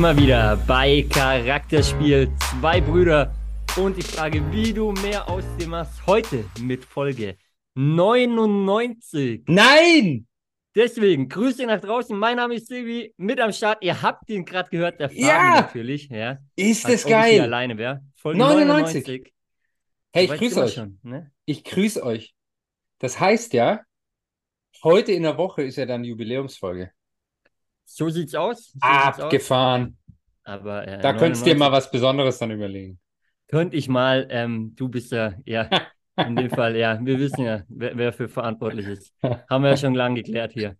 sind wir wieder bei Charakterspiel Zwei Brüder und die Frage, wie du mehr aus dem machst, heute mit Folge 99. Nein! Deswegen, Grüße nach draußen. Mein Name ist Silvi, mit am Start. Ihr habt ihn gerade gehört, der Fabi Ja! natürlich. Ja, Ist das ob ich geil? alleine wäre. Folge 99. 99. Hey, ich grüße euch. Schon, ne? Ich grüße euch. Das heißt ja, heute in der Woche ist ja dann Jubiläumsfolge. So sieht's aus. So sieht's aus. Abgefahren. Aber äh, Da könntest du dir 99 mal was Besonderes dann überlegen. Könnte ich mal, ähm, du bist ja, ja, in dem Fall, ja, wir wissen ja, wer, wer für verantwortlich ist. Haben wir ja schon lange geklärt hier.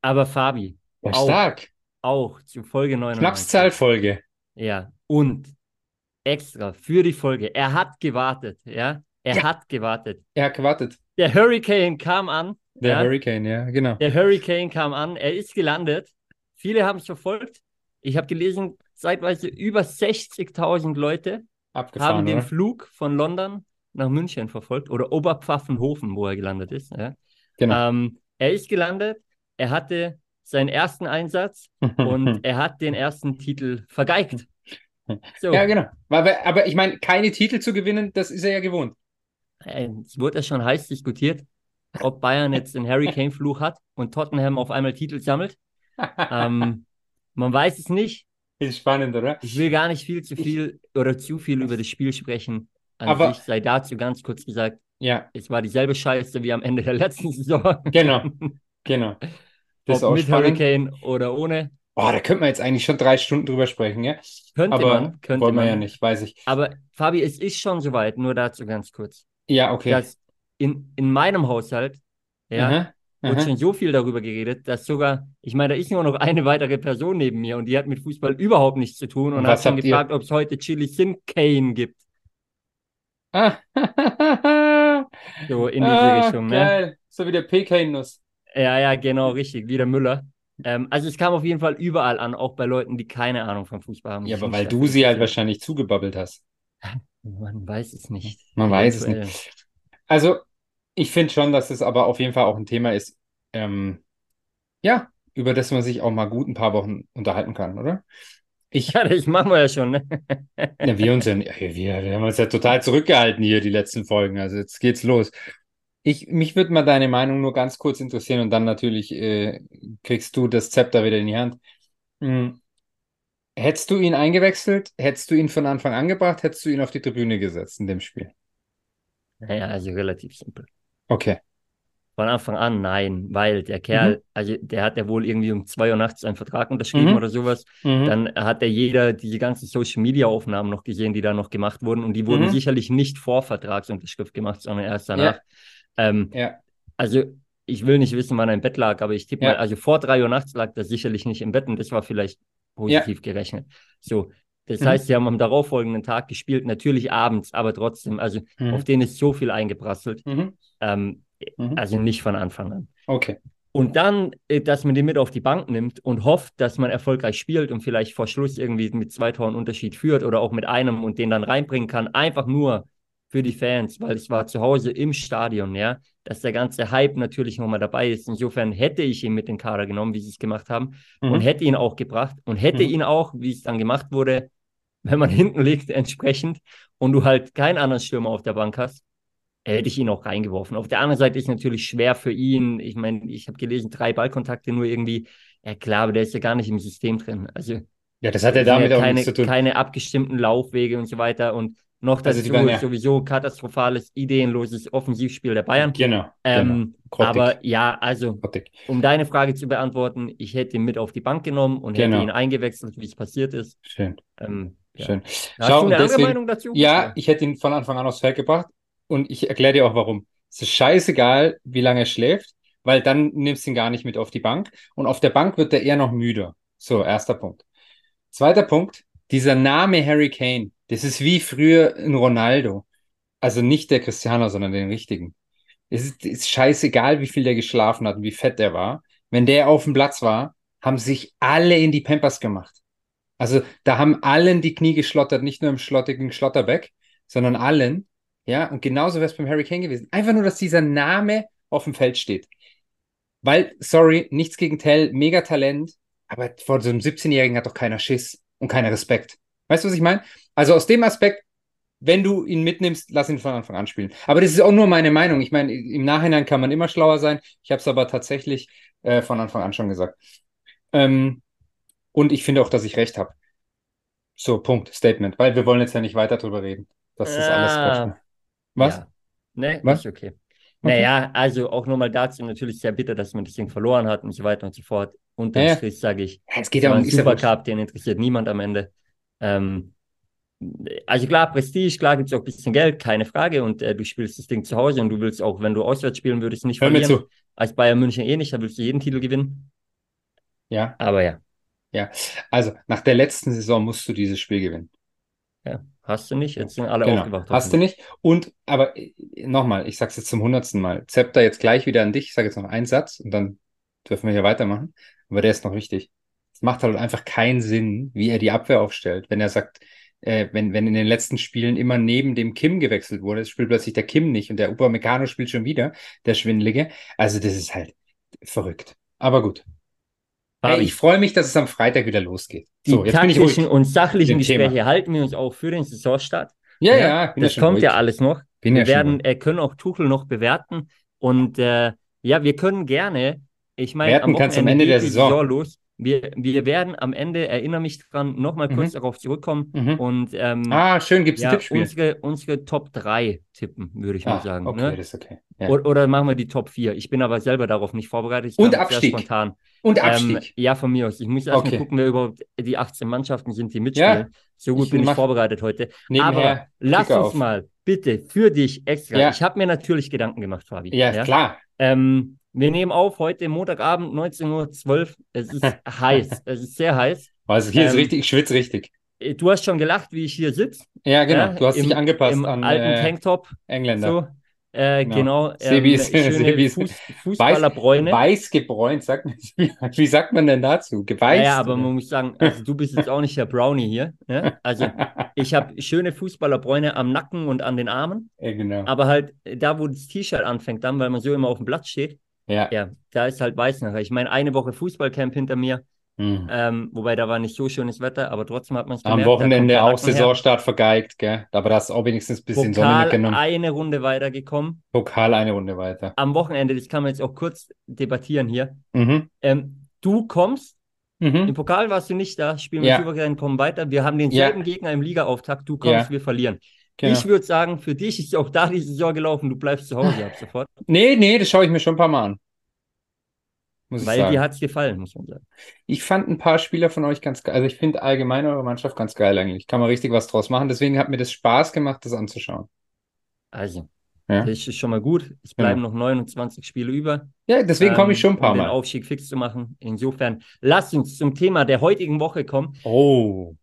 Aber Fabi, Ja, Auch. stark. auch zu Folge 99. Schnapszahlfolge. Ja, und extra für die Folge, er hat gewartet, ja, er Ja. hat gewartet. Er hat gewartet. Der Hurricane kam an, Der ja, Hurricane, ja, genau. der Hurricane kam an, er ist gelandet. Viele haben es verfolgt. Ich habe gelesen, zeitweise über 60.000 Leute haben Abgefahren, den oder? Flug von London nach München verfolgt oder Oberpfaffenhofen, wo er gelandet ist. Ja. Genau. Ähm, er ist gelandet, er hatte seinen ersten Einsatz und er hat den ersten Titel vergeigt. So, Ja, genau. Aber, aber ich meine, keine Titel zu gewinnen, das ist er ja gewohnt. äh, es wurde ja schon heiß diskutiert, ob Bayern jetzt den Harry Kane-Fluch hat und Tottenham auf einmal Titel sammelt. Ähm, man weiß es nicht. Ist spannend, oder? Ich will gar nicht viel zu viel oder zu viel über das Spiel sprechen. An Aber- sich sei dazu ganz kurz gesagt, Ja, es war dieselbe Scheiße wie am Ende der letzten Saison. genau. Genau. Das Ob mit spannend. Hurricane oder ohne. Oh, da könnte man jetzt eigentlich schon drei Stunden drüber sprechen, ja? Könnte Aber man, könnte wollen wir man. ja nicht, weiß ich. Aber Fabi, es ist schon soweit, nur dazu ganz kurz, Ja, okay. dass in, in meinem Haushalt, ja, Aha, wird aha. schon so viel darüber geredet, dass sogar, ich meine, da ist nur noch eine weitere Person neben mir und die hat mit Fußball überhaupt nichts zu tun und Und hat schon gefragt, ob es heute Chili Sin Kane gibt. Ah, So in diese ah, Richtung, ne? geil. So wie der PK-Nuss. Ja, ja, genau, richtig, wie der Müller. Ähm, also es kam auf jeden Fall überall an, auch bei Leuten, die keine Ahnung vom Fußball haben. Ja, aber weil du sie halt wahrscheinlich zugebabbelt hast. Man weiß es nicht. Man weiß es nicht. Also, ich finde schon, dass es aber auf jeden Fall auch ein Thema ist, ähm, ja, über das man sich auch mal gut ein paar Wochen unterhalten kann, oder? Ich, Ja, das machen wir ja schon, ne? ja, wir uns ja, wir, wir haben uns ja total zurückgehalten hier, die letzten Folgen. Also jetzt geht's los. Ich, mich würde mal deine Meinung nur ganz kurz interessieren und dann natürlich äh, kriegst du das Zepter wieder in die Hand. Hm. Hättest du ihn eingewechselt? Hättest du ihn von Anfang an gebracht? Hättest du ihn auf die Tribüne gesetzt in dem Spiel? Naja, also relativ simpel. Okay. Von Anfang an nein, weil der Kerl, also der hat ja wohl irgendwie um zwei Uhr nachts einen Vertrag unterschrieben Mhm. oder sowas. Mhm. Dann hat ja jeder diese ganzen Social Media Aufnahmen noch gesehen, die da noch gemacht wurden. Und die wurden Mhm. sicherlich nicht vor Vertragsunterschrift gemacht, sondern erst danach. Ähm, Ja. also ich will nicht wissen, wann er im Bett lag, aber ich tippe Ja. mal, also vor drei Uhr nachts lag er sicherlich nicht im Bett und das war vielleicht positiv gerechnet. So. Das Mhm. heißt, sie haben am darauffolgenden Tag gespielt, natürlich abends, aber trotzdem, also Mhm. auf den ist so viel eingeprasselt. Mhm. Ähm, Mhm. also nicht von Anfang an. Okay. Und dann, äh, dass man den mit auf die Bank nimmt und hofft, dass man erfolgreich spielt und vielleicht vor Schluss irgendwie mit zwei Toren Unterschied führt oder auch mit einem und den dann reinbringen kann, einfach nur für die Fans, weil es war zu Hause im Stadion, ja, dass der ganze Hype natürlich nochmal dabei ist. Insofern hätte ich ihn mit den Kader genommen, wie sie es gemacht haben, Mhm. und hätte ihn auch gebracht und hätte Mhm. ihn auch, wie es dann gemacht wurde, wenn man hinten liegt, entsprechend und du halt keinen anderen Stürmer auf der Bank hast, hätte ich ihn auch reingeworfen. Auf der anderen Seite ist natürlich schwer für ihn. Ich meine, ich habe gelesen, drei Ballkontakte nur irgendwie. Ja klar, aber der ist ja gar nicht im System drin. Also Ja, das hat sind damit ja auch keine, nichts zu tun. keine abgestimmten Laufwege und so weiter. Und noch Also dazu waren ja- sowieso katastrophales, ideenloses Offensivspiel der Bayern. Genau. Ähm, Grottig. aber ja, also Grottig. um deine Frage zu beantworten, ich hätte ihn mit auf die Bank genommen und hätte Genau. ihn eingewechselt, wie es passiert ist. Schön, Ähm, ja. schön. Hast Schau, du und eine deswegen- Meinung dazu? Ja, ich hätte ihn von Anfang an aufs Feld gebracht und ich erkläre dir auch warum. Es ist scheißegal, wie lange er schläft, weil dann nimmst du ihn gar nicht mit auf die Bank und auf der Bank wird er eher noch müder. So, erster Punkt. Zweiter Punkt, dieser Name Harry Kane, das ist wie früher ein Ronaldo. Also nicht der Cristiano, sondern den richtigen. Es ist, es ist scheißegal, wie viel der geschlafen hat und wie fett der war. Wenn der auf dem Platz war, haben sich alle in die Pampers gemacht. Also da haben allen die Knie geschlottert, nicht nur im schlottigen Schlotterbeck, sondern allen. Ja, und genauso wäre es beim Harry Kane gewesen. Einfach nur, dass dieser Name auf dem Feld steht. Weil, sorry, nichts gegen Tell, mega Talent, Aber vor so einem 17-Jährigen hat doch keiner Schiss und keiner Respekt. Weißt du, was ich meine? Also aus dem Aspekt, wenn du ihn mitnimmst, lass ihn von Anfang an spielen. Aber das ist auch nur meine Meinung. Ich meine, im Nachhinein kann man immer schlauer sein. Ich habe es aber tatsächlich äh, von Anfang an schon gesagt. Ähm, und ich finde auch, dass ich recht habe. So, Punkt, Statement. Weil wir wollen jetzt ja nicht weiter drüber reden. Das ist alles Quatsch. Ah, Was? Ja. Nee, Was? ist okay. Naja, also auch nochmal dazu natürlich sehr bitter, dass man das Ding verloren hat und so weiter und so fort. Unterm Ja. Strich sage ich, Ja, Es geht ja um wurscht. Supercup, den interessiert niemand am Ende. Ähm, also klar, Prestige, klar gibt es auch ein bisschen Geld, keine Frage. Und äh, du spielst das Ding zu Hause und du willst auch, wenn du auswärts spielen würdest, nicht Hör mir verlieren. zu. Als Bayern München eh nicht, da willst du jeden Titel gewinnen. Ja, Aber ja, ja. Also, nach der letzten Saison musst du dieses Spiel gewinnen. ja hast du nicht. Jetzt sind alle Genau. aufgewacht. Hast du nicht? Und, aber nochmal, ich sag's jetzt zum hundertsten Mal. Zepter jetzt gleich wieder an dich. Ich sage jetzt noch einen Satz und dann dürfen wir hier weitermachen. Aber der ist noch wichtig. Es macht halt einfach keinen Sinn, wie er die Abwehr aufstellt. Wenn er sagt, äh, wenn, wenn in den letzten Spielen immer neben dem Kim gewechselt wurde, spielt plötzlich der Kim nicht und der Upamecano spielt schon wieder, der Schwindelige. Also das ist halt verrückt. Aber gut. Hey, ich freue mich, dass es am Freitag wieder losgeht. die So, jetzt bin ich ruhig. taktischen und sachlichen Dem Thema. Gespräche halten wir uns auch für den Saisonstart. Ja, ja, ja das kommt ruhig. ja alles noch. Bin wir ja werden, äh, können auch Tuchel noch bewerten. Und äh, ja, wir können gerne, ich meine, am kannst du am Ende der die Saison. los. Wir, wir werden am Ende, erinnere mich dran, nochmal kurz darauf zurückkommen Mhm. und ähm, Ah, schön, gibt's ein ja, Tippspiel. unsere, unsere Top 3 tippen, würde ich mal Ah, sagen. okay, Ne? das ist okay. Ja. Oder, oder machen wir die Top 4. Ich bin aber selber darauf nicht vorbereitet. Ich Und Abstieg. spontan. Und Ähm, Abstieg. ja, von mir aus. Ich muss erst Okay. mal gucken, wer überhaupt die 18 Mannschaften sind, die mitspielen. so gut ich bin ich vorbereitet heute. Aber lass uns auf. mal bitte für dich extra. Ja. Ich habe mir natürlich Gedanken gemacht, Fabi. Ja, klar. Ähm, wir nehmen auf heute Montagabend 19.12 Uhr. Es ist heiß. Es ist sehr heiß. Also hier ist Ähm, richtig, ich schwitze richtig. Äh, Du hast schon gelacht, wie ich hier sitze. Ja, genau. ja, du hast im, dich angepasst Im an alten äh, Tanktop. Engländer. So. Äh, Genau. genau. Sebi ähm, ist- schöne Sebi ist- Fuß, Fußballerbräune. Weiß gebräunt, sagt man. Wie, sagt man denn dazu? Geweißt? Ja, aber man muss sagen, also du bist jetzt auch nicht der Brownie hier. Ne? Also ich habe schöne Fußballerbräune am Nacken und an den Armen, ja, genau. aber halt da, wo das T-Shirt anfängt, dann, weil man so immer auf dem Platz steht, Ja. ja, da ist halt weiß nachher. Ich meine, eine Woche Fußballcamp hinter mir, Hm. ähm, wobei da war nicht so schönes Wetter, aber trotzdem hat man es Am gemerkt. kommt Wochenende auch Nacken her. Saisonstart vergeigt, gell? Aber das auch wenigstens ein bisschen Sonne Pokal mitgenommen. eine Runde weitergekommen. Pokal eine Runde weiter. Am Wochenende, das kann man jetzt auch kurz debattieren hier. Mhm. Ähm, du kommst, im Mhm. Pokal warst du nicht da, spielen wir Ja. souverän, kommen weiter. Wir haben denselben Gegner im Ligaauftakt, du kommst, Ja. wir verlieren. Genau. Ich würde sagen, für dich ist auch da die Saison gelaufen, du bleibst zu Hause ab sofort. Nee, nee, das schaue ich mir schon ein paar Mal an. Muss Weil dir hat es gefallen, muss man sagen. Ich fand ein paar Spieler von euch ganz geil. Also ich finde allgemein eure Mannschaft ganz geil eigentlich. Kann man richtig was draus machen. Deswegen hat mir das Spaß gemacht, das anzuschauen. Also, Ja, das ist schon mal gut. Es bleiben noch 29 Spiele über. ja deswegen komme ich ähm, schon ein paar um den Mal. Aufstieg fix zu machen. Insofern, lasst uns zum Thema der heutigen Woche kommen. Oh.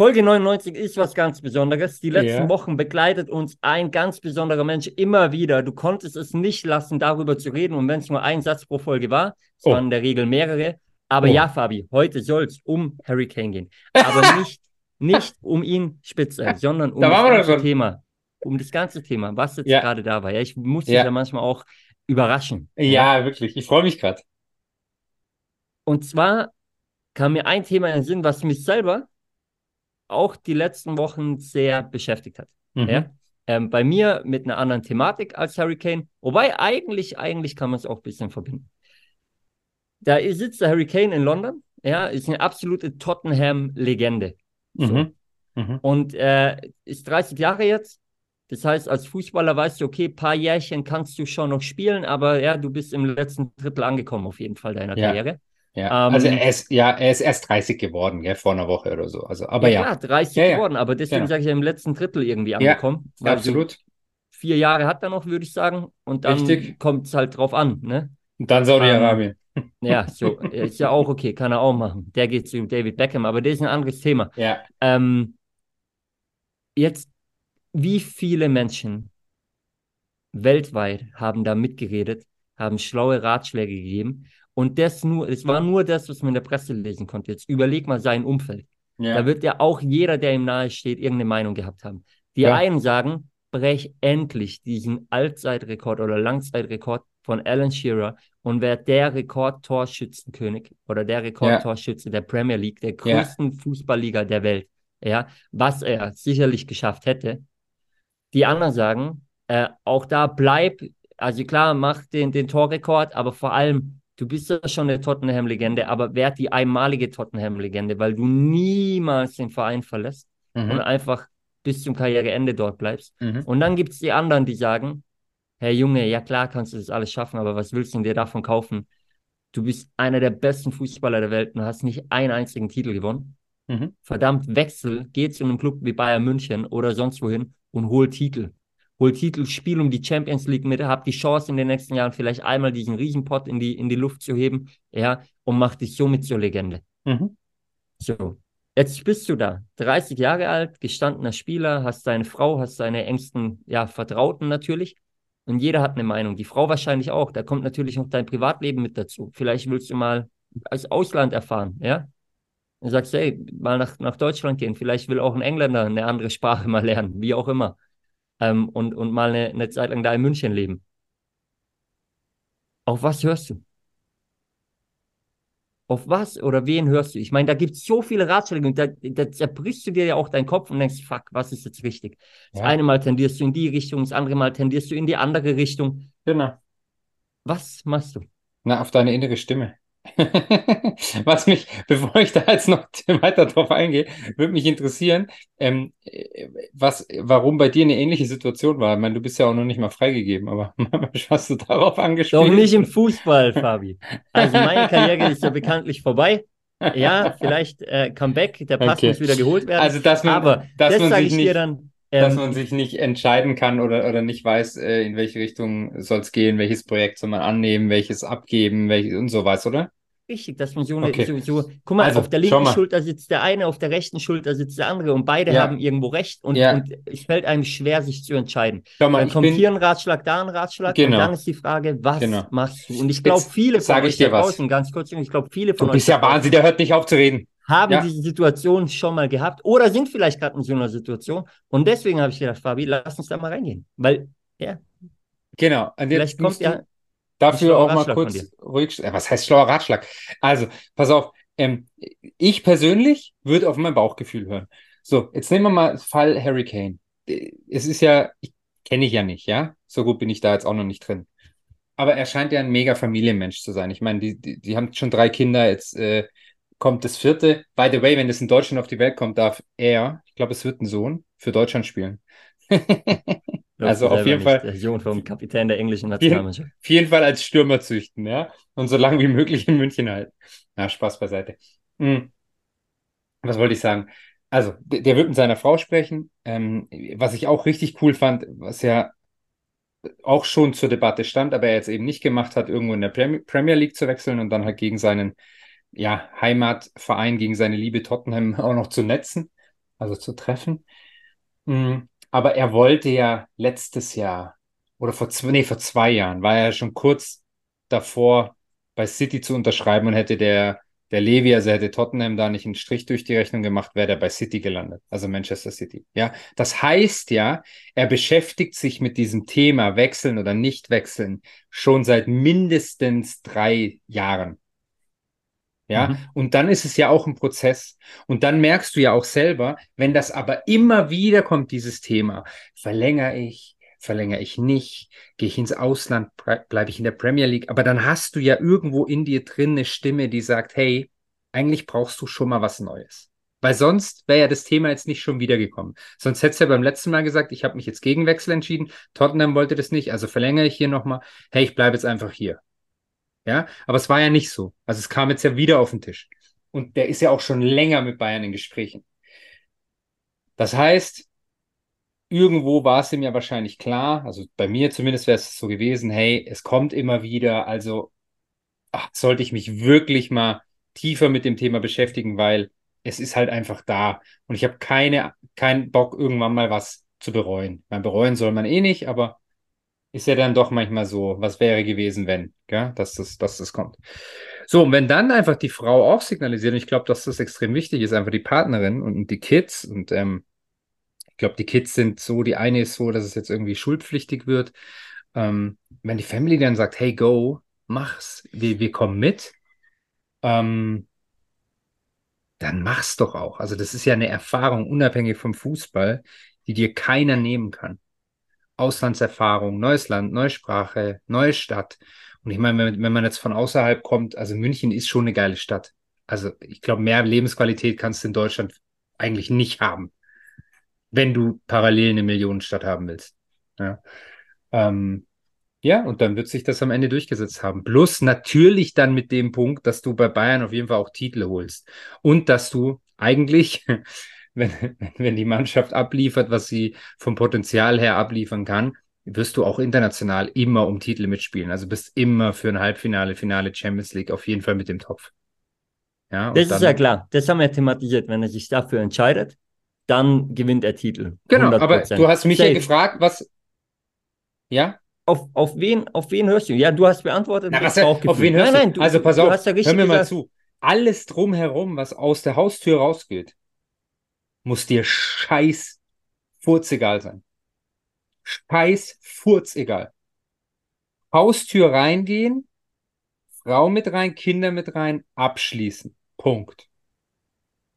Folge 99 ist was ganz Besonderes. Die letzten Ja. Wochen begleitet uns ein ganz besonderer Mensch immer wieder. Du konntest es nicht lassen, darüber zu reden. Und wenn es nur ein Satz pro Folge war, es Oh. waren in der Regel mehrere. Aber Oh. ja, Fabi, heute soll es um Harry Kane gehen. Aber nicht, nicht um ihn spitze, sondern um Da das ganze. Thema. Um das ganze Thema, was jetzt Ja. gerade da war. Ja, ich muss dich Ja. ja manchmal auch überraschen. Ja, wirklich. Ich freue mich gerade. Und zwar kam mir ein Thema in den Sinn, was mich selber auch die letzten Wochen sehr beschäftigt hat. Mhm. Ja? Ähm, bei mir mit einer anderen Thematik als Hurricane. Wobei eigentlich, eigentlich kann man es auch ein bisschen verbinden. Da sitzt der Hurricane in London, ja, ist eine absolute Tottenham-Legende. So. Mhm. Mhm. Und äh, ist 30 Jahre jetzt. Das heißt, als Fußballer weißt du, okay, paar Jährchen kannst du schon noch spielen, aber ja, du bist im letzten Drittel angekommen, auf jeden Fall deiner Ja. Karriere. Ja. Ähm, also er ist, ja, er ist erst 30 geworden, gell, vor einer Woche oder so. Also, aber ja, klar, 30 Ja, ja. geworden, aber deswegen Genau. sage ich ja im letzten Drittel irgendwie Ja, angekommen. so absolut. vier Jahre hat er noch, würde ich sagen. Und dann kommt es halt drauf an. Ne? Und dann Saudi-Arabien. Ja, so ist ja auch okay, kann er auch machen. Der geht zu David Beckham, aber das ist ein anderes Thema. Ja. Ähm, jetzt, wie viele Menschen weltweit haben da mitgeredet, haben schlaue Ratschläge gegeben und das nur, es war nur das, was man in der Presse lesen konnte. Jetzt überleg mal sein Umfeld. Ja. Da wird ja auch jeder, der ihm nahe steht, irgendeine Meinung gehabt haben. Die Ja. einen sagen, brech endlich diesen Allzeitrekord oder Langzeitrekord von Alan Shearer und wäre der Rekordtorschützenkönig oder der Rekordtorschütze der Premier League, der größten ja. Fußballliga der Welt. Ja, was er sicherlich geschafft hätte. Die anderen sagen, äh, auch da bleib, also klar, mach den, den Torrekord, aber vor allem, du bist ja schon eine Tottenham-Legende, aber werd die einmalige Tottenham-Legende, weil du niemals den Verein verlässt mhm. und einfach bis zum Karriereende dort bleibst. Mhm. Und dann gibt es die anderen, die sagen, Herr Junge, ja klar kannst du das alles schaffen, aber was willst du dir davon kaufen? Du bist einer der besten Fußballer der Welt und hast nicht einen einzigen Titel gewonnen. Mhm. Verdammt, wechsel, geh zu einem Club wie Bayern München oder sonst wohin und hol Titel. Hol Titel, spiel um die Champions League mit, hab die Chance in den nächsten Jahren vielleicht einmal diesen Riesenpott in die, in die Luft zu heben, ja, und mach dich somit zur Legende. Mhm. So. Jetzt bist du da, 30 Jahre alt, gestandener Spieler, hast deine Frau, hast deine engsten, ja, Vertrauten natürlich. Und jeder hat eine Meinung. Die Frau wahrscheinlich auch. Da kommt natürlich noch dein Privatleben mit dazu. Vielleicht willst du mal als Ausland erfahren, ja? Dann sagst du, hey, mal nach, nach Deutschland gehen. Vielleicht will auch ein Engländer eine andere Sprache mal lernen, wie auch immer. Ähm, und, und mal eine, eine Zeit lang da in München leben. Auf was hörst du? auf was oder wen hörst du? Ich meine, da gibt es so viele Ratschläge und da, da zerbrichst du dir ja auch deinen Kopf und denkst, fuck, was ist jetzt richtig? Das ja. eine Mal tendierst du in die Richtung, das andere Mal tendierst du in die andere Richtung. Genau. Was machst du? Na, auf deine innere Stimme. Was mich, bevor ich da jetzt noch weiter drauf eingehe, würde mich interessieren, ähm, was, warum bei dir eine ähnliche Situation war. Ich meine, du bist ja auch noch nicht mal freigegeben, aber hast du darauf angespielt? Doch nicht im Fußball, Fabi. Also meine Karriere ist ja bekanntlich vorbei. Ja, vielleicht äh, Comeback, der Pass okay. muss wieder geholt werden. Also, dass man, aber dass das man sich nicht, dann, dass man sich nicht entscheiden kann oder, oder nicht weiß, äh, in welche Richtung soll es gehen, welches Projekt soll man annehmen, welches abgeben, welches und so was, oder? Richtig, dass man so eine, okay. so, so, guck mal, also, auf der linken Schulter sitzt der eine, auf der rechten Schulter sitzt der andere und beide ja. haben irgendwo recht und, ja. und, es fällt einem schwer, sich zu entscheiden. Mal, dann kommt bin... hier ein Ratschlag, da ein Ratschlag genau. und dann ist die Frage, was genau. machst du? Und ich glaube, viele von euch da draußen, ganz kurz, ich glaube, viele von du bist ja Wahnsinn, der hört nicht auf zu reden. Haben ja. diese Situation schon mal gehabt oder sind vielleicht gerade in so einer Situation und deswegen habe ich gedacht, Fabi, lass uns da mal reingehen, weil, ja. Genau. Und vielleicht kommt ja Dafür auch mal kurz ruhig. Was heißt schlauer Ratschlag? Also, pass auf. Ähm, ich persönlich würde auf mein Bauchgefühl hören. So, jetzt nehmen wir mal Fall Harry Kane. Es ist ja, kenne ich ja nicht, ja. So gut bin ich da jetzt auch noch nicht drin. Aber er scheint ja ein mega Familienmensch zu sein. Ich meine, die, die, die haben schon drei Kinder, jetzt äh, kommt das vierte. By the way, wenn das in Deutschland auf die Welt kommt, darf er, ich glaube, es wird ein Sohn, für Deutschland spielen. also auf jeden Fall. Der Sohn vom Kapitän der englischen Nationalmannschaft. Auf jeden Fall als Stürmer züchten, ja. Und so lange wie möglich in München halten. Na, Spaß beiseite. Hm. Was wollte ich sagen? Also, der, der wird mit seiner Frau sprechen. Ähm, was ich auch richtig cool fand, was ja auch schon zur Debatte stand, aber er jetzt eben nicht gemacht hat, irgendwo in der Premier League zu wechseln und dann halt gegen seinen ja, Heimatverein, gegen seine Liebe Tottenham auch noch zu netzen, also zu treffen. Hm. Aber er wollte ja letztes Jahr oder vor zwei, nee, vor zwei Jahren war er schon kurz davor, bei City zu unterschreiben und hätte der, der Levi, also hätte Tottenham da nicht einen Strich durch die Rechnung gemacht, wäre er bei City gelandet, also Manchester City. Ja, das heißt ja, er beschäftigt sich mit diesem Thema Wechseln oder nicht wechseln schon seit mindestens drei Jahren. Ja, mhm. und dann ist es ja auch ein Prozess. Und dann merkst du ja auch selber, wenn das aber immer wieder kommt, dieses Thema, verlängere ich, verlängere ich nicht, gehe ich ins Ausland, bleibe ich in der Premier League, aber dann hast du ja irgendwo in dir drin eine Stimme, die sagt, hey, eigentlich brauchst du schon mal was Neues. Weil sonst wäre ja das Thema jetzt nicht schon wiedergekommen. Sonst hättest du ja beim letzten Mal gesagt, ich habe mich jetzt gegen Wechsel entschieden, Tottenham wollte das nicht, also verlängere ich hier nochmal, hey, ich bleibe jetzt einfach hier. Ja, aber es war ja nicht so. Also es kam jetzt ja wieder auf den Tisch. Und der ist ja auch schon länger mit Bayern in Gesprächen. Das heißt, irgendwo war es ihm ja wahrscheinlich klar, also bei mir zumindest wäre es so gewesen, hey, es kommt immer wieder, also ach, sollte ich mich wirklich mal tiefer mit dem Thema beschäftigen, weil es ist halt einfach da und ich habe keine, keinen Bock, irgendwann mal was zu bereuen. Man bereuen soll man eh nicht, aber ist ja dann doch manchmal so, was wäre gewesen, wenn, gell? Dass, das, dass das kommt. So, und wenn dann einfach die Frau auch signalisiert, und ich glaube, dass das extrem wichtig ist, einfach die Partnerin und, und die Kids, und ähm, ich glaube, die Kids sind so, die eine ist so, dass es jetzt irgendwie schulpflichtig wird, ähm, wenn die Family dann sagt, hey, go, mach's, wir, wir kommen mit, ähm, dann mach's doch auch. Also das ist ja eine Erfahrung unabhängig vom Fußball, die dir keiner nehmen kann. Auslandserfahrung, neues Land, neue Sprache, neue Stadt. Und ich meine, wenn, wenn man jetzt von außerhalb kommt, also München ist schon eine geile Stadt. Also ich glaube, mehr Lebensqualität kannst du in Deutschland eigentlich nicht haben, wenn du parallel eine Millionenstadt haben willst. Ja. Ähm, ja, und dann wird sich das am Ende durchgesetzt haben. Plus natürlich dann mit dem Punkt, dass du bei Bayern auf jeden Fall auch Titel holst. Und dass du eigentlich, wenn, wenn die Mannschaft abliefert, was sie vom Potenzial her abliefern kann, wirst du auch international immer um Titel mitspielen. Also bist immer für ein Halbfinale, Finale Champions League auf jeden Fall mit dem Topf. Ja, das ist ja klar. Das haben wir thematisiert. Wenn er sich dafür entscheidet, dann gewinnt er Titel. Genau, 100%. aber du hast mich Safe. ja gefragt, was. Ja? Auf, auf, wen, auf wen hörst du? Ja, du hast beantwortet. Na, was, auf wen hörst nein, nein, du? Also pass auf, ja hör mir mal zu. Alles drumherum, was aus der Haustür rausgeht, muss dir scheiß furzegal sein. Scheiß furzegal. Haustür reingehen, Frau mit rein, Kinder mit rein, abschließen. Punkt.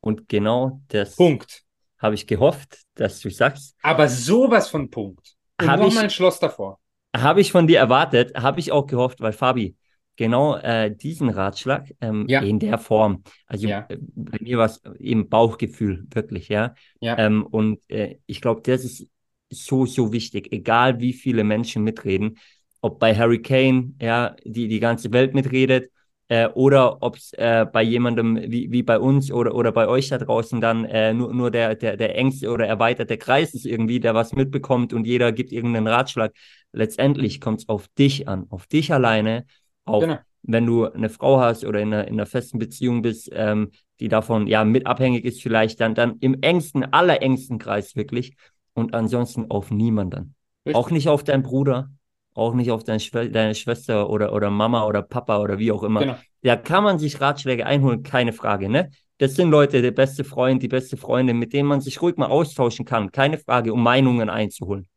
Und genau das Punkt. habe ich gehofft, dass du sagst. Aber sowas von Punkt. Und nochmal ein Schloss davor. Habe ich von dir erwartet, habe ich auch gehofft, weil Fabi, genau äh, diesen Ratschlag ähm, ja. in der Form. Also ja. äh, bei mir war es eben Bauchgefühl, wirklich, ja. ja. Ähm, und äh, ich glaube, das ist so, so wichtig, egal wie viele Menschen mitreden, ob bei Harry Kane, ja, die die ganze Welt mitredet, äh, oder ob es äh, bei jemandem wie, wie bei uns oder, oder bei euch da draußen dann nur, nur der, der, der engste oder erweiterte Kreis ist irgendwie, der was mitbekommt und jeder gibt irgendeinen Ratschlag. Letztendlich kommt es auf dich an, auf dich alleine, auf genau. wenn du eine Frau hast oder in einer, in einer festen Beziehung bist, ähm, die davon ja mit abhängig ist, vielleicht dann, dann im engsten, allerengsten Kreis wirklich und ansonsten auf niemanden. Richtig. Auch nicht auf deinen Bruder, auch nicht auf deine, Schw deine Schwester oder, oder Mama oder Papa oder wie auch immer. Genau. Da kann man sich Ratschläge einholen, keine Frage, ne? Das sind Leute, der beste Freund, die beste Freundin, mit denen man sich ruhig mal austauschen kann, keine Frage, um Meinungen einzuholen.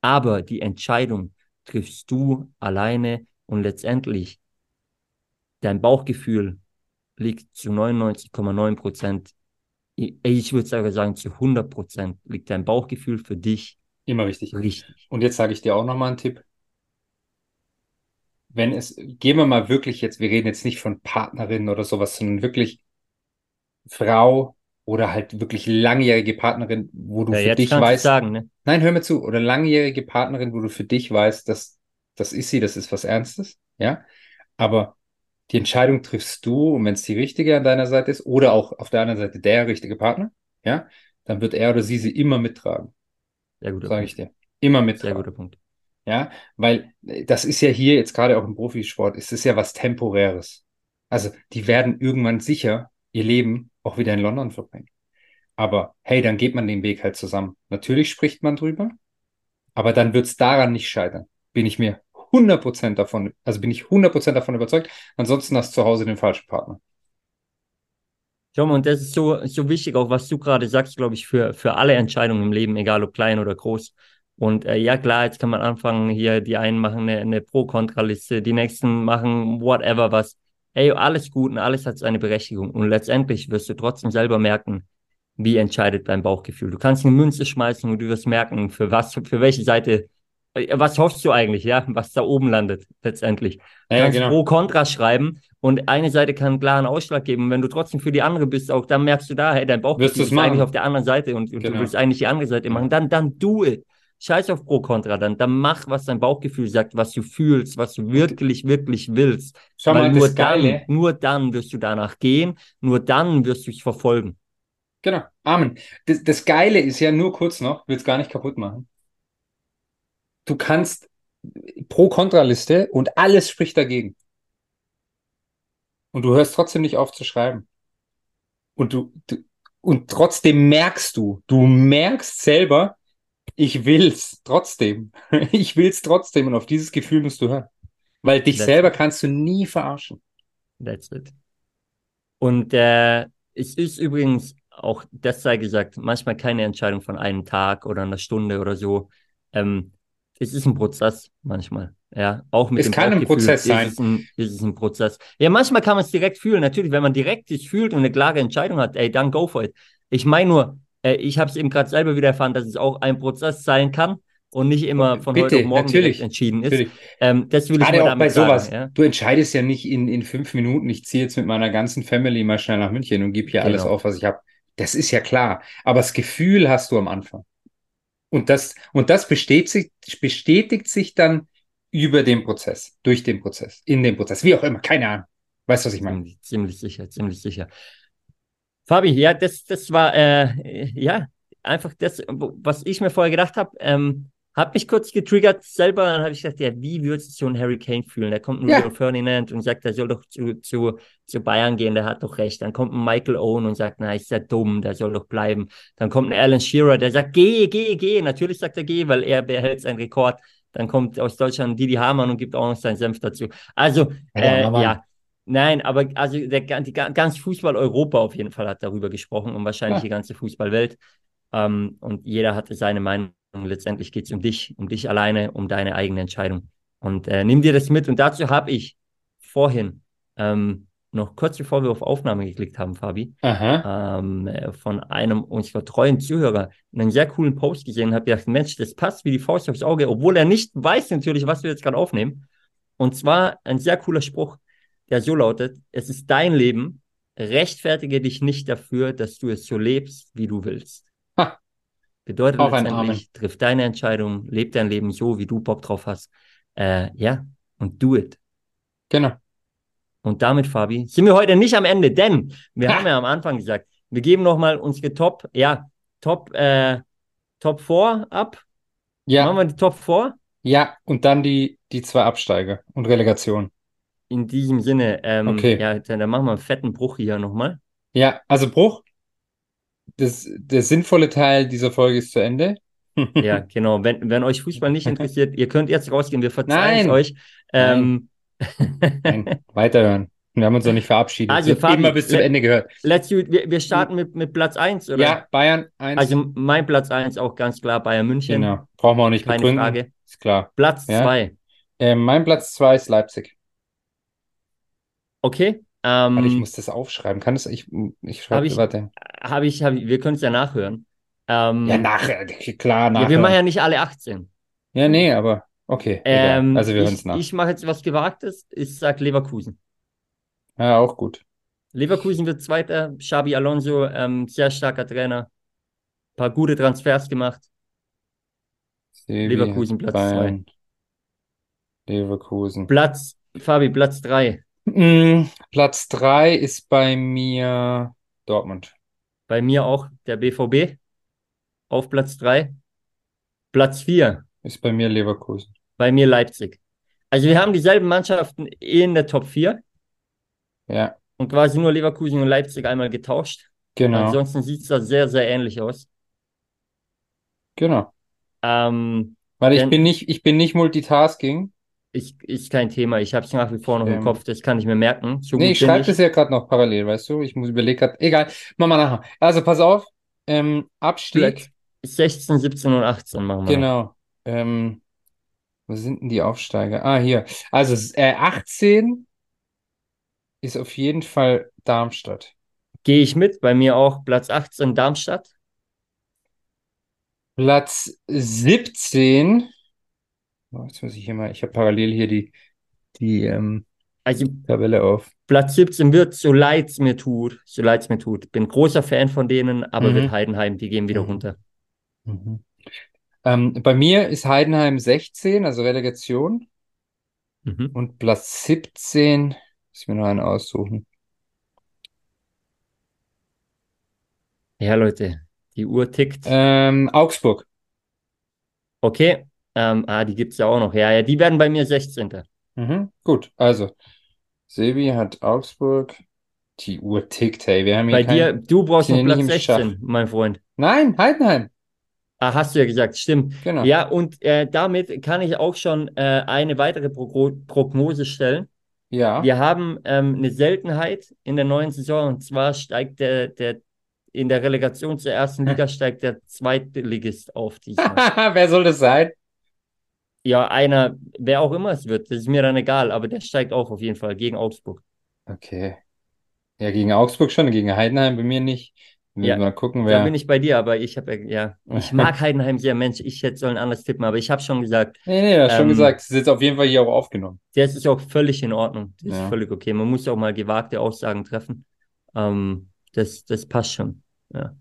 Aber die Entscheidung triffst du alleine und letztendlich dein Bauchgefühl liegt zu 99,9 Prozent, ich würde sogar sagen zu 100 Prozent, liegt dein Bauchgefühl für dich immer richtig. richtig. Und jetzt sage ich dir auch nochmal einen Tipp wenn es, gehen wir mal wirklich jetzt, wir reden jetzt nicht von Partnerin oder sowas, sondern wirklich Frau oder halt wirklich langjährige Partnerin, wo du ja, für dich weißt. Sagen, ne? Nein, hör mir zu. Oder langjährige Partnerin, wo du für dich weißt, dass das ist sie, das ist was Ernstes, ja. Aber die Entscheidung triffst du, und wenn es die richtige an deiner Seite ist, oder auch auf der anderen Seite der richtige Partner, ja, dann wird er oder sie sie immer mittragen. Sehr guter Sag ich dir. Immer mittragen. Sehr guter Punkt. Ja, weil äh, das ist ja hier jetzt gerade auch im Profisport, ist es ja was Temporäres. Also die werden irgendwann sicher ihr Leben auch wieder in London verbringen. Aber hey, dann geht man den Weg halt zusammen. Natürlich spricht man drüber, aber dann wird es daran nicht scheitern. Bin ich mir 100% davon, also bin ich 100% davon überzeugt. Ansonsten hast du zu Hause den falschen Partner. Tom, und das ist so, so wichtig, auch was du gerade sagst, glaube ich, für, für alle Entscheidungen im Leben, egal ob klein oder groß. Und äh, ja, klar, jetzt kann man anfangen, hier, die einen machen eine, eine Pro-Kontra-Liste, die nächsten machen whatever was. Ey, alles gut und alles hat seine Berechtigung. Und letztendlich wirst du trotzdem selber merken, wie entscheidet dein Bauchgefühl. Du kannst eine Münze schmeißen und du wirst merken, für was, für welche Seite, was hoffst du eigentlich, ja, was da oben landet, letztendlich. Du ja, kannst genau. pro Kontra schreiben und eine Seite kann einen klaren Ausschlag geben. Wenn du trotzdem für die andere bist, auch dann merkst du da, hey, dein Bauchgefühl ist eigentlich auf der anderen Seite und, und genau. du willst eigentlich die andere Seite machen. Dann, dann do it. Scheiß auf Pro Contra, dann, dann mach, was dein Bauchgefühl sagt, was du fühlst, was du wirklich, wirklich willst. Schau Weil mal, nur dann, nur dann wirst du danach gehen, nur dann wirst du es verfolgen. Genau, Amen. Das, das Geile ist ja nur kurz noch, will es gar nicht kaputt machen. Du kannst Pro-Kontra-Liste und alles spricht dagegen. Und du hörst trotzdem nicht auf zu schreiben. Und du, du und trotzdem merkst du, du merkst selber, ich will's trotzdem. Ich will's trotzdem und auf dieses Gefühl musst du hören. Weil dich That's selber it. kannst du nie verarschen. That's it. Und äh, es ist übrigens auch, das sei gesagt, manchmal keine Entscheidung von einem Tag oder einer Stunde oder so. Ähm, es ist ein Prozess manchmal. Ja, auch mit Es dem kann ein Prozess sein. Ist es, ein, ist ein Prozess. Ja, manchmal kann man es direkt fühlen. Natürlich, wenn man direkt sich fühlt und eine klare Entscheidung hat, ey, dann go for it. Ich meine nur, äh, ich habe es eben gerade selber wieder erfahren, dass es auch ein Prozess sein kann und nicht immer von heute Bitte, auf morgen entschieden ist. Natürlich. Ähm, das will ich Gerade auch bei sowas. sagen. Ja? Du entscheidest ja nicht in, in fünf Minuten, ich ziehe jetzt mit meiner ganzen Family mal schnell nach München und gebe hier alles Genau. auf, was ich habe. Das ist ja klar. Aber das Gefühl hast du am Anfang. Und das, und das bestätigt sich, bestätigt sich dann über den Prozess, durch den Prozess, in dem Prozess, wie auch immer, keine Ahnung. Weißt du, was ich meine? Ziemlich, ziemlich sicher, ziemlich sicher. Fabi, ja, das, das war äh, ja einfach das, was ich mir vorher gedacht habe. Ähm, hat mich kurz getriggert selber. Dann habe ich gedacht, ja, wie würde sich so ein Harry Kane fühlen? Da kommt ein Ja. Rio Ferdinand und sagt, er soll doch zu, zu, zu Bayern gehen, der hat doch recht. Dann kommt ein Michael Owen und sagt, na, ist ja dumm, der soll doch bleiben. Dann kommt ein Alan Shearer, der sagt, geh, geh, geh. Natürlich sagt er, geh, weil er behält seinen Rekord. Dann kommt aus Deutschland Didi Hamann und gibt auch noch seinen Senf dazu. Also, Ja, der äh, Mann. ja, Nein, aber also der, die ga- ganz Fußball Europa auf jeden Fall hat darüber gesprochen und wahrscheinlich Ja. die ganze Fußballwelt. Ähm, und jeder hatte seine Meinung. Letztendlich geht es um dich, um dich alleine, um deine eigene Entscheidung. Und äh, nimm dir das mit. Und dazu habe ich vorhin, ähm, noch kurz bevor wir auf Aufnahme geklickt haben, Fabi, ähm, äh, von einem unserer treuen Zuhörer einen sehr coolen Post gesehen und habe gedacht, Mensch, das passt wie die Faust aufs Auge, obwohl er nicht weiß natürlich, was wir jetzt gerade aufnehmen. Und zwar ein sehr cooler Spruch, der so lautet, es ist dein Leben, rechtfertige dich nicht dafür, dass du es so lebst, wie du willst. Ha. Bedeutet Auf ein letztendlich, triff deine Entscheidung, leb dein Leben so, wie du Bock drauf hast. Äh, ja, und do it. Genau. Und damit, Fabi, sind wir heute nicht am Ende, denn wir Ha. haben ja am Anfang gesagt, wir geben nochmal unsere Top, ja, Top, äh, Top 4 ab. Ja, Machen wir die Top 4? ja, und dann die, die zwei Absteige und Relegation. In diesem Sinne, ähm, Okay. ja, dann, dann machen wir einen fetten Bruch hier nochmal. Ja, also Bruch. Das, der sinnvolle Teil dieser Folge ist zu Ende. Ja, genau. Wenn, wenn euch Fußball nicht interessiert, ihr könnt jetzt rausgehen, wir verzeihen es Nein. euch. Ähm, Nein, weiterhören. Wir haben uns noch nicht verabschiedet. Also, Fabi, immer bis zum Ende gehört. let's it. Wir, wir starten mit, mit Platz 1, oder? Ja, Bayern 1. Also mein Platz 1 auch ganz klar Bayern München. genau. Brauchen wir auch nicht Keine begründen. Frage. Ist klar. Platz Ja. 2. Äh, mein Platz 2 ist Leipzig. Okay. Warte, ich Ähm, muss das aufschreiben. Kann das? Ich, ich Hab schreibe, ich- warte. habe ich, hab ich, wir können es ja nachhören. Ähm, Ja, nachher. Klar, ja, nachher. wir machen ja nicht alle 18. Ja, nee, aber okay. Ähm, Also wir hören es nach. ich mache jetzt was Gewagtes. Ich sage Leverkusen. Ja, auch gut. Leverkusen wird Zweiter. Xabi Alonso, ähm, sehr starker Trainer. paar gute Transfers gemacht. Sevi, Leverkusen Platz Bayern, Leverkusen. Platz, Fabi, Platz 3. Mm, Platz 3 ist bei mir Dortmund. Bei mir auch der BVB auf Platz 3. Platz 4 Ist bei mir Leverkusen. bei mir Leipzig. Also wir haben dieselben Mannschaften in der Top 4 Ja, und quasi nur Leverkusen und Leipzig einmal getauscht. genau. Ansonsten sieht es da sehr, sehr ähnlich aus. Genau. Ähm, Weil ich bin nicht, ich bin nicht Multitasking. Ich, ist kein Thema. Ich habe es nach wie vor noch im Ähm, Kopf. Das kann ich mir merken. So Nee, ich schreibe ich. das ja gerade noch parallel, weißt du? Ich muss überlegen gerade. Egal, machen wir nachher. Also pass auf. Ähm, Abstieg. 16, 17 und 18 machen wir. Genau. Ähm, wo sind denn die Aufsteiger? Ah, hier. Also äh, 18 ist auf jeden Fall Darmstadt. Gehe ich mit. Bei mir auch Platz 18 Darmstadt. Platz 17. Jetzt muss ich hier mal, ich habe parallel hier die, die ähm, Also Tabelle auf. Platz 17 wird, so leid es mir tut, so leid es mir tut. Bin großer Fan von denen, aber Mhm. wird Heidenheim, die gehen wieder Mhm. runter. Mhm. Ähm, bei mir ist Heidenheim 16, also Relegation. Mhm. Und Platz 17, muss ich mir noch einen aussuchen. Ja, Leute, die Uhr tickt. Ähm, Augsburg. Okay. Ähm, ah, die gibt's ja auch noch. Ja, ja, die werden bei mir 16. Mhm. Gut, also Sebi hat Augsburg. Die Uhr tickt, hey. Wir haben hier Bei dir, du brauchst noch Platz im Schach. 16, mein Freund. Nein, Heidenheim. Ah, hast du ja gesagt, stimmt. Genau. Ja, und äh, damit kann ich auch schon äh, eine weitere Pro Prognose stellen. Ja. Wir haben ähm, eine Seltenheit in der neuen Saison und zwar steigt der, der in der Relegation zur ersten Liga steigt der Zweitligist auf. Wer soll das sein? Ja, einer, wer auch immer es wird, das ist mir dann egal, aber der steigt auf auf jeden Fall gegen Augsburg. Okay. Ja, gegen Augsburg schon, gegen Heidenheim bei mir nicht. Ja, mal gucken, Da wer. bin ich bei dir, aber ich habe ja, ich mag Heidenheim sehr, Mensch, ich hätte sollen anders tippen, aber ich habe schon gesagt, Nee, nee, schon Ähm, gesagt. Es ist jetzt auf jeden Fall hier auch aufgenommen. das ist auch völlig in Ordnung. Das ist Ja. völlig okay. Man muss auch mal gewagte Aussagen treffen. Ähm, das, das passt schon. Ja.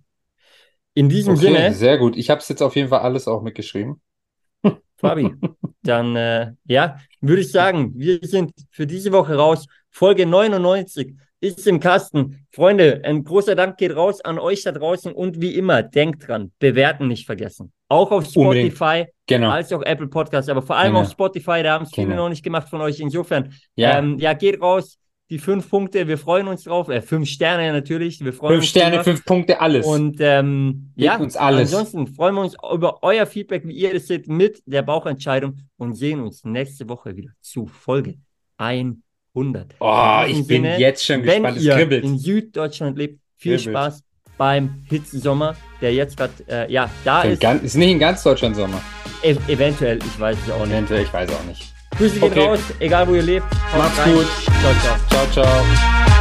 In diesem Okay, Sinne, sehr gut. Ich habe es jetzt auf jeden Fall alles auch mitgeschrieben. Fabi, dann äh, ja, würde ich sagen, wir sind für diese Woche raus. Folge 99 ist im Kasten. Freunde, ein großer Dank geht raus an euch da draußen und wie immer, denkt dran, bewerten nicht vergessen. Auch auf. Spotify Genau. als auch Apple Podcasts, aber vor allem Genau. auf Spotify, da haben es viele Genau. noch nicht gemacht von euch. Insofern, Ja. ähm, ja, geht raus. Die fünf Punkte, wir freuen uns drauf. Äh, fünf Sterne natürlich, wir freuen Fünf uns Sterne, drüber. fünf Punkte, alles. Und ähm, ja, uns alles. ansonsten freuen wir uns über euer Feedback, wie ihr das seht, mit der Bauchentscheidung und sehen uns nächste Woche wieder zu Folge 100. oh, ich bin Sinne, jetzt schon Wenn gespannt. Es ihr kribbelt. in Süddeutschland lebt, viel Kribbelt. Spaß beim Hitzesommer, der jetzt gerade, äh, ja, da ist. ganz, ist nicht in ganz Deutschland Sommer. E eventuell, ich weiß es auch nicht. Eventuell, ich weiß auch nicht. Grüße gehen Okay. raus, egal wo ihr lebt. Macht's rein. gut. Ciao, ciao. Ciao, ciao.